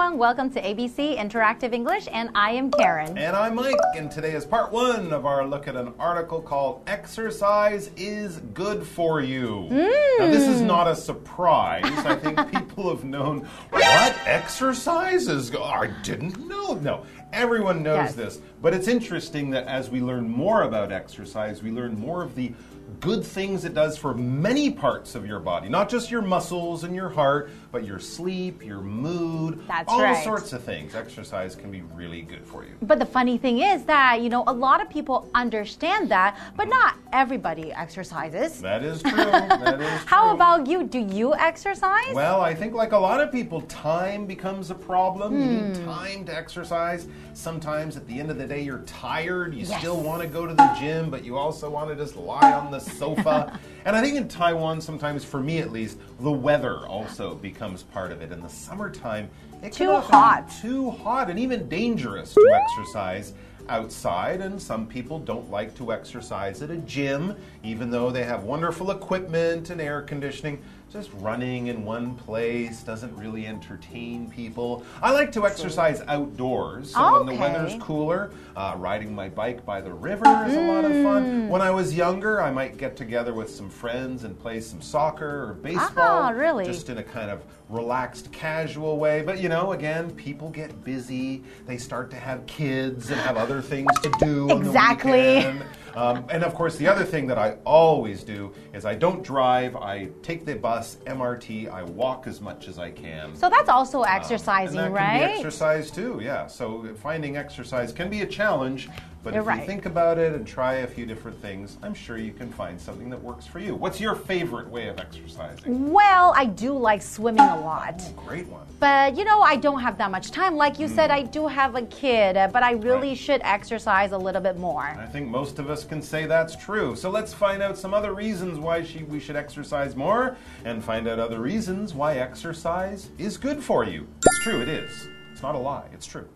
everyone. Welcome to ABC Interactive English, and I am Karen. And I'm Mike, and today is part one of our look at an article called Exercise is Good for You. Now, this is hmm. not a surprise. I think people have known what exercise is. I didn't know. No, everyone knows Yes. this. But it's interesting that as we learn more about exercise, we learn more of the good things it does for many parts of your body, not just your muscles and your heart, but your sleep, your mood, That's all right. sorts of things. Exercise can be really good for you. But the funny thing is that, you know, a lot of people understand that, but not everybody exercises. That is true. That is How about you? Do you exercise? Well, I think like a lot of people, time becomes a problem. You Hmm. need time to exercise. Sometimes at the end of the day, you're tired. You Yes. still want to go to the gym, but you also want to just lie on the sofa. and I think in Taiwan, sometimes for me at least, the weather also becomes part of it. In the summertime, it can Too often be hot. too hot and even dangerous to exercise outside and some people don't like to exercise at a gym even though they have wonderful equipment and air conditioning just running in one place doesn't really entertain people i like to exercise outdoors so when the weather's cooler uh, riding my bike by the river is a lot of Mm. fun when i was younger i might get together with some friends and play some soccer or baseball Ah, really? just in a kind of relaxed, casual way. But you know, again, people get busy. They start to have kids and have other things to do. on the Exactly. Um, and of course, the other thing that I always do is I don't drive. I take the bus, MRT. I walk as much as I can. so that's also Um, exercising, and that can right? be exercise too, yeah. So finding exercise can be a challenge, but You're if right. you think about it and try a few different things, I'm sure you can find something that works for you. What's your favorite way of exercising? Well, I do like swimming a lot. Great one. But you know, I don't have that much time. Like you said, I do have a kid, uh, but I really Right. should exercise a little bit more. I think most of us can say that's true. So let's find out some other reasons why she, we should exercise more and find out other reasons why exercise is good for you. It's true, it is. It's not a lie, it's true.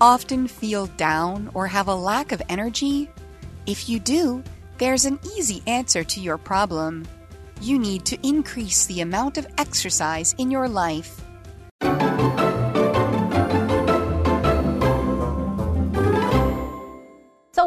Often feel down or have a lack of energy? If you do, there's an easy answer to your problem. You need to increase the amount of exercise in your life.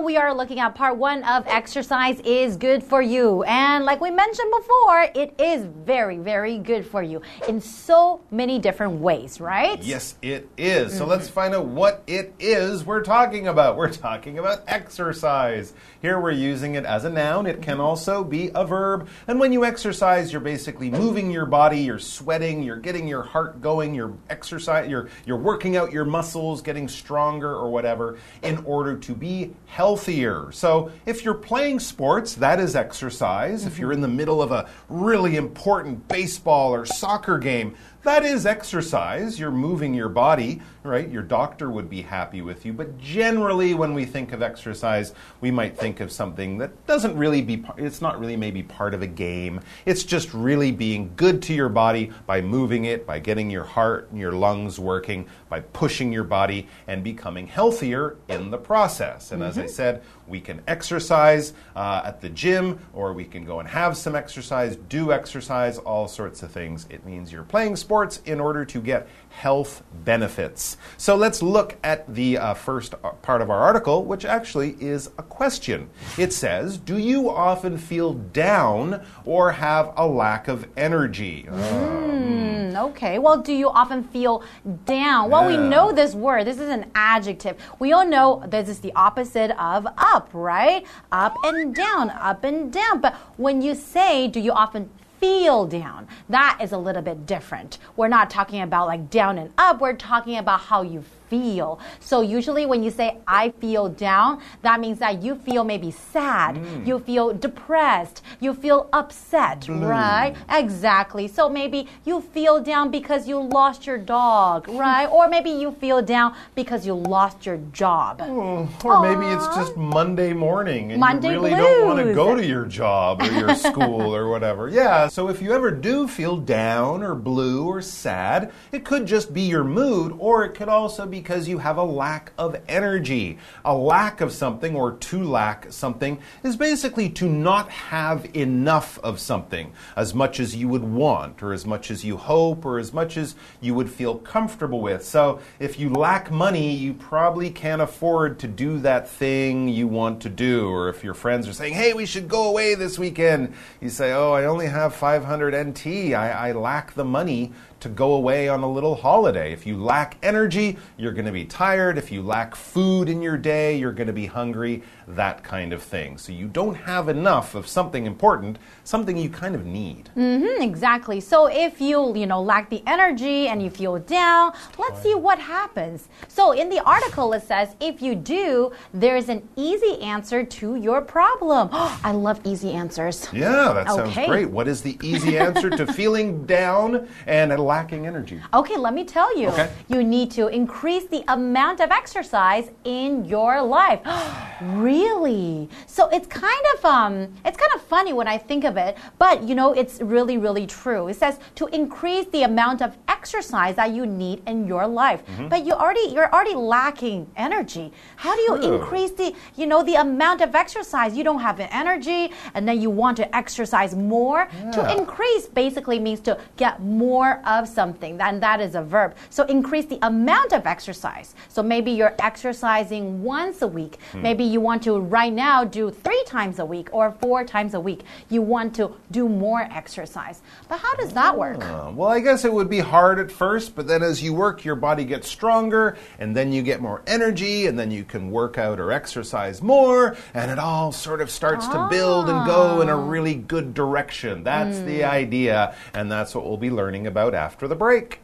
We are looking at part one of exercise is good for you. And like we mentioned before, it is very, very good for you in so many different ways, right? Yes, it is. So let's mm-hmm. find out what it is we're talking about. We're talking about exercise. Here we're using it as a noun. It can mm-hmm. also be a verb. And when you exercise, you're basically moving your body, you're sweating, you're getting your heart going, you're exercise, you're you're working out your muscles, getting stronger or whatever in order to be healthier. So, if you're playing sports, that is exercise. If you're mm-hmm. in the middle of a really important baseball or soccer game, that is exercise. You're moving your body, right? Your doctor would be happy with you. But generally, when we think of exercise, we might think of something that doesn't really be, it's not really maybe part of a game. It's just really being good to your body by moving it, by getting your heart and your lungs working, by pushing your body and becoming healthier in the process. And as I said, we can exercise uh, at the gym, or we can go and have some exercise, do exercise, all sorts of things. It means you're playing sports in order to get health benefits. So let's look at the uh, first uh, part of our article, which actually is a question. It says, Do you often feel down or have a lack of energy? Mm, okay. Well, do you often feel down? Well, we know this word. This is an adjective. We all know this is the opposite of up, right? Up and down, up and down. But when you say, do you often feel down? That is a little bit different. We're not talking about like down and up. We're talking about how you feel. So usually when you say I feel down, that means that you feel maybe sad, mm. you feel depressed, you feel upset, right? Exactly. So maybe you feel down because you lost your dog, right? or maybe you feel down because you lost your job. Oh, or maybe it's just Monday morning and Monday you really don't want to go to your job or your school or whatever. Yeah, so if you ever do feel down or blue or sad, it could just be your mood or it could also be because you have a lack of energy. A lack of something or to lack something is basically to not have enough of something as much as you would want or as much as you hope or as much as you would feel comfortable with. So if you lack money, you probably can't afford to do that thing you want to do. Or if your friends are saying, hey, we should go away this weekend, you say, oh, I only have 500 NT. I, I lack the money to go away on a little holiday. If you lack energy, you're going to be tired. If you lack food in your day, you're going to be hungry, that kind of thing. So you don't have enough of something important, something you kind of need. Mm -hmm, exactly. So if you, you know, lack the energy and you feel down, let's see what happens. So in the article it says if you do, there's an easy answer to your problem. I love easy answers. Yeah, that sounds okay. great. What is the easy answer to feeling down and lacking energy? Okay, let me tell you. Okay. You need to increase the amount of exercise in your life. really? So it's kind of um it's kind of funny when I think of it, but you know, it's really really true. It says to increase the amount of exercise that you need in your life. Mm -hmm. But you already you're already lacking energy. How do you true. increase the you know the amount of exercise? You don't have energy and then you want to exercise more. Yeah. To increase basically means to get more of something, and that is a verb. So increase the amount of exercise. So maybe you're exercising once a week. Hmm. Maybe you want to right now do three times a week or four times a week. You want to do more exercise. But how does that work? Uh, well, I guess it would be hard at first, but then as you work, your body gets stronger, and then you get more energy, and then you can work out or exercise more, and it all sort of starts ah. to build and go in a ah. really good direction. That's mm. the hmm. idea, and that's what we'll be learning about after the break.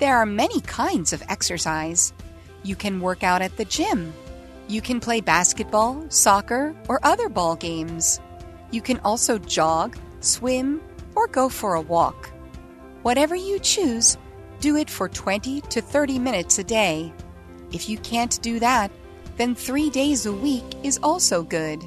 There are many kinds of exercise. You can work out at the gym. You can play basketball, soccer, or other ball games. You can also jog, swim, or go for a walk. Whatever you choose, do it for 20 to 30 minutes a day. If you can't do that, then three days a week is also good.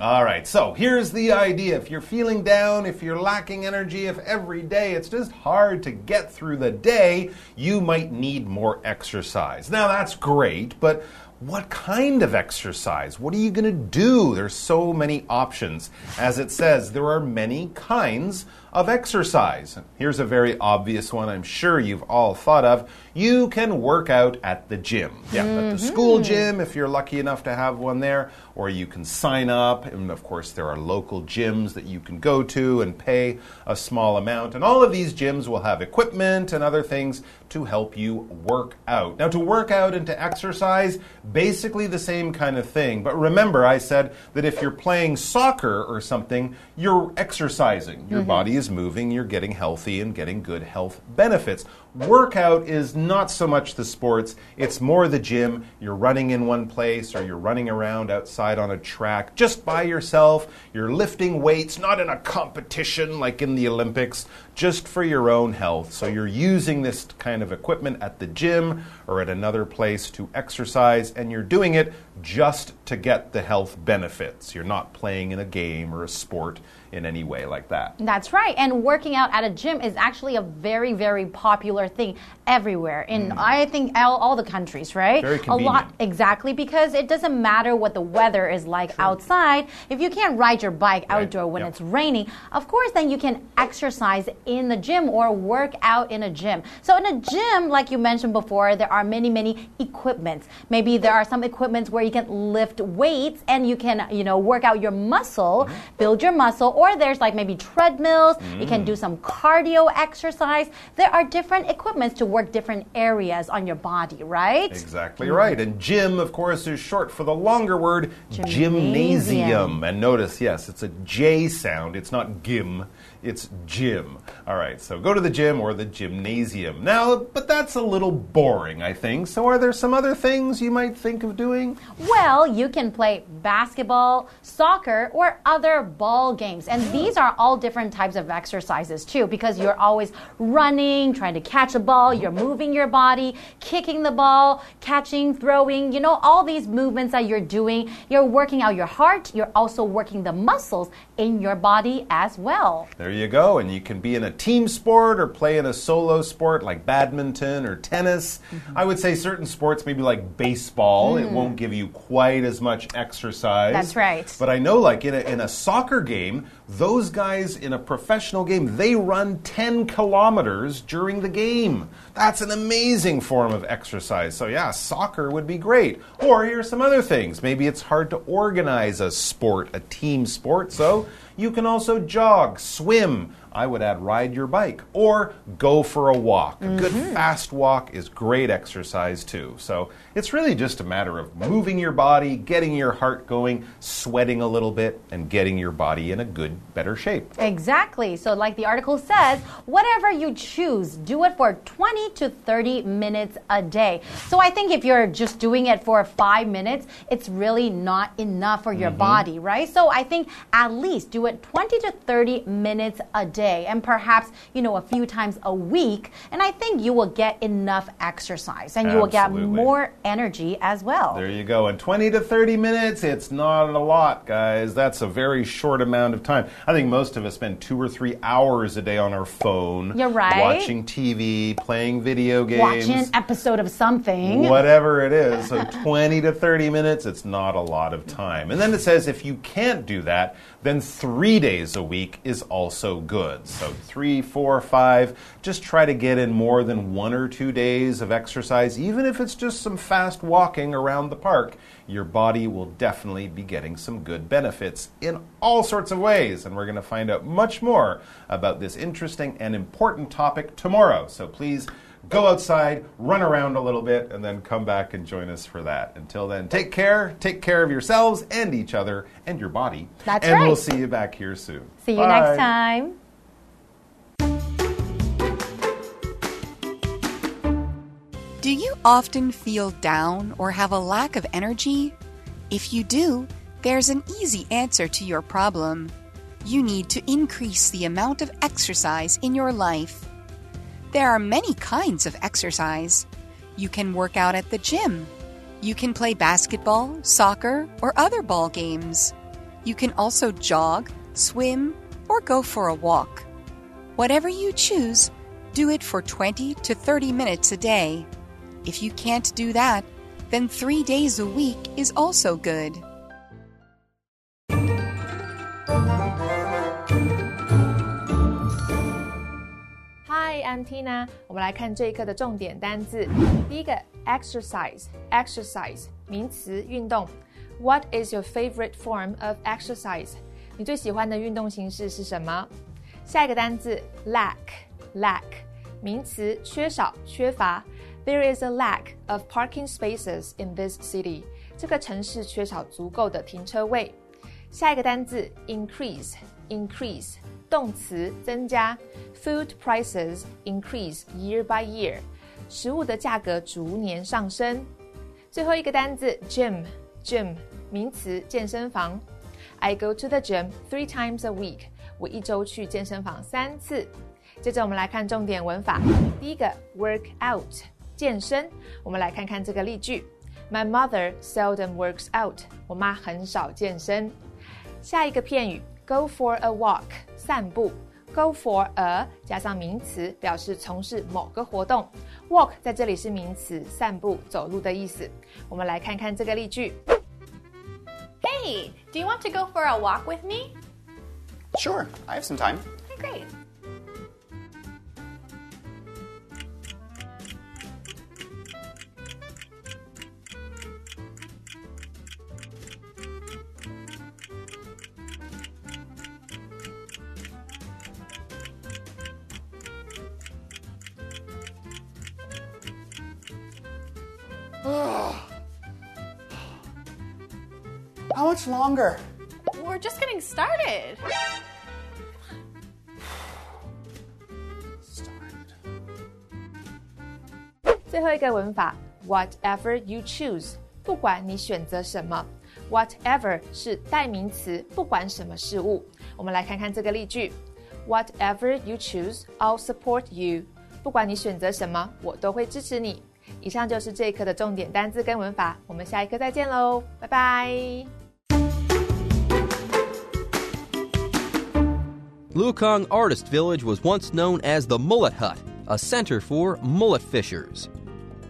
All right, so here's the idea. If you're feeling down, if you're lacking energy, if every day it's just hard to get through the day, you might need more exercise. Now, that's great, but what kind of exercise? What are you going to do? There's so many options. As it says, there are many kinds of exercise. Here's a very obvious one I'm sure you've all thought of. You can work out at the gym. Yeah, mm -hmm. at the school mm-hmm. gym if you're lucky enough to have one there, or you can sign up. And of course, there are local gyms that you can go to and pay a small amount. And all of these gyms will have equipment and other things to help you work out. Now, to work out and to exercise, basically the same kind of thing. But remember, I said that if you're playing soccer or something, you're exercising. Your mm -hmm. body is moving, you're getting healthy and getting good health benefits. Workout is not so much the sports, it's more the gym. You're running in one place or you're running around outside on a track just by yourself. You're lifting weights, not in a competition like in the Olympics, just for your own health. So you're using this kind of equipment at the gym or at another place to exercise, and you're doing it just to get the health benefits. You're not playing in a game or a sport in any way like that. That's right. And working out at a gym is actually a very, very popular thing everywhere in, mm. I think, all, all, the countries, right? Very convenient. A lot, exactly, because it doesn't matter what the weather is like True. outside. If you can't ride your bike right. outdoor when yep. it's raining, of course, then you can exercise in the gym or work out in a gym. So, in a gym, like you mentioned before, there are many, many equipments. Maybe there are some equipments where you can lift weights and you can, you know, work out your muscle, mm -hmm. build your muscle or there's like maybe treadmills. Mm. You can do some cardio exercise. There are different equipments to work different areas on your body, right? Exactly mm. right. And gym, of course, is short for the longer word gymnasium. gymnasium. And notice, yes, it's a J sound. It's not gym. It's gym. All right, so go to the gym or the gymnasium. Now, but that's a little boring, I think. So, are there some other things you might think of doing? Well, you can play basketball, soccer, or other ball games. And these are all different types of exercises, too, because you're always running, trying to catch a ball, you're moving your body, kicking the ball, catching, throwing, you know, all these movements that you're doing. You're working out your heart, you're also working the muscles in your body as well. There you go. And you can be in a team sport or play in a solo sport like badminton or tennis. Mm -hmm. I would say certain sports, maybe like baseball, mm. it won't give you quite as much exercise. That's right. But I know, like in a, in a soccer game, those guys in a professional game, they run 10 kilometers during the game. That's an amazing form of exercise. So, yeah, soccer would be great. Or here's some other things. Maybe it's hard to organize a sport, a team sport. So, you can also jog, swim, I would add ride your bike or go for a walk. Mm -hmm. A good mm-hmm. fast walk is great exercise too. So it's really just a matter of moving your body, getting your heart going, sweating a little bit, and getting your body in a good, better shape. Exactly. So, like the article says, whatever you choose, do it for 20 to 30 minutes a day. So, I think if you're just doing it for five minutes, it's really not enough for your mm -hmm. body, right? So, I think at least do it 20 to 30 minutes a day day and perhaps, you know, a few times a week. And I think you will get enough exercise and you Absolutely. will get more energy as well. There you go. In 20 to 30 minutes, it's not a lot, guys. That's a very short amount of time. I think most of us spend two or three hours a day on our phone. You're right. Watching TV, playing video games. Watching an episode of something. Whatever it is. So 20 to 30 minutes, it's not a lot of time. And then it says if you can't do that, then three days a week is also good. So, three, four, five, just try to get in more than one or two days of exercise, even if it's just some fast walking around the park. Your body will definitely be getting some good benefits in all sorts of ways. And we're going to find out much more about this interesting and important topic tomorrow. So, please go outside, run around a little bit, and then come back and join us for that. Until then, take care, take care of yourselves and each other and your body. That's and right. And we'll see you back here soon. See you Bye. next time. Do you often feel down or have a lack of energy? If you do, there's an easy answer to your problem. You need to increase the amount of exercise in your life. There are many kinds of exercise. You can work out at the gym. You can play basketball, soccer, or other ball games. You can also jog, swim, or go for a walk. Whatever you choose, do it for 20 to 30 minutes a day. If you can't do that, then three days a week is also good. I'm Tina。我们来看这一课的重点单字。第一个，exercise，exercise 名词，运动。What is your favorite form of exercise？你最喜欢的运动形式是什么？下一个单字，lack，lack 名词，缺少、缺乏。 There is a lack of parking spaces in this city。这个城市缺少足够的停车位。下一个单字，increase，increase。动词增加，food prices increase year by year，食物的价格逐年上升。最后一个单词 gym，gym 名词健身房。I go to the gym three times a week，我一周去健身房三次。接着我们来看重点文法，第一个 work out 健身，我们来看看这个例句：My mother seldom works out，我妈很少健身。下一个片语。Go for a walk，散步。Go for a 加上名词，表示从事某个活动。Walk 在这里是名词，散步、走路的意思。我们来看看这个例句。Hey, do you want to go for a walk with me? Sure, I have some time. Great. much longer? We're just getting started. started. 最后一个文法，whatever you choose，不管你选择什么。Whatever 是代名词，不管什么事物。我们来看看这个例句：Whatever you choose，I'll support you。不管你选择什么，我都会支持你。以上就是这一课的重点单词跟文法，我们下一课再见喽，拜拜。Lukang Artist Village was once known as the Mullet Hut, a center for mullet fishers.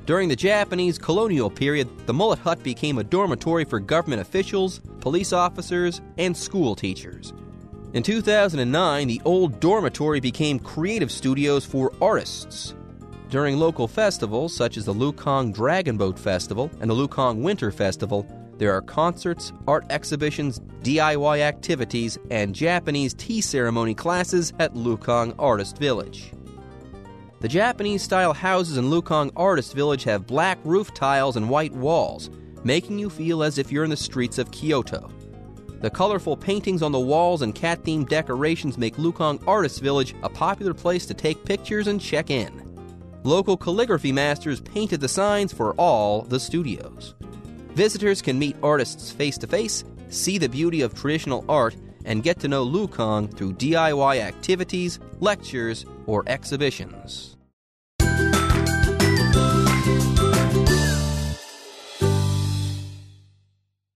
During the Japanese colonial period, the Mullet Hut became a dormitory for government officials, police officers, and school teachers. In 2009, the old dormitory became creative studios for artists. During local festivals such as the Lukang Dragon Boat Festival and the Lukang Winter Festival, there are concerts, art exhibitions, DIY activities, and Japanese tea ceremony classes at Lukang Artist Village. The Japanese style houses in Lukang Artist Village have black roof tiles and white walls, making you feel as if you're in the streets of Kyoto. The colorful paintings on the walls and cat themed decorations make Lukang Artist Village a popular place to take pictures and check in. Local calligraphy masters painted the signs for all the studios. Visitors can meet artists face to face, see the beauty of traditional art, and get to know Lukang through DIY activities, lectures, or exhibitions.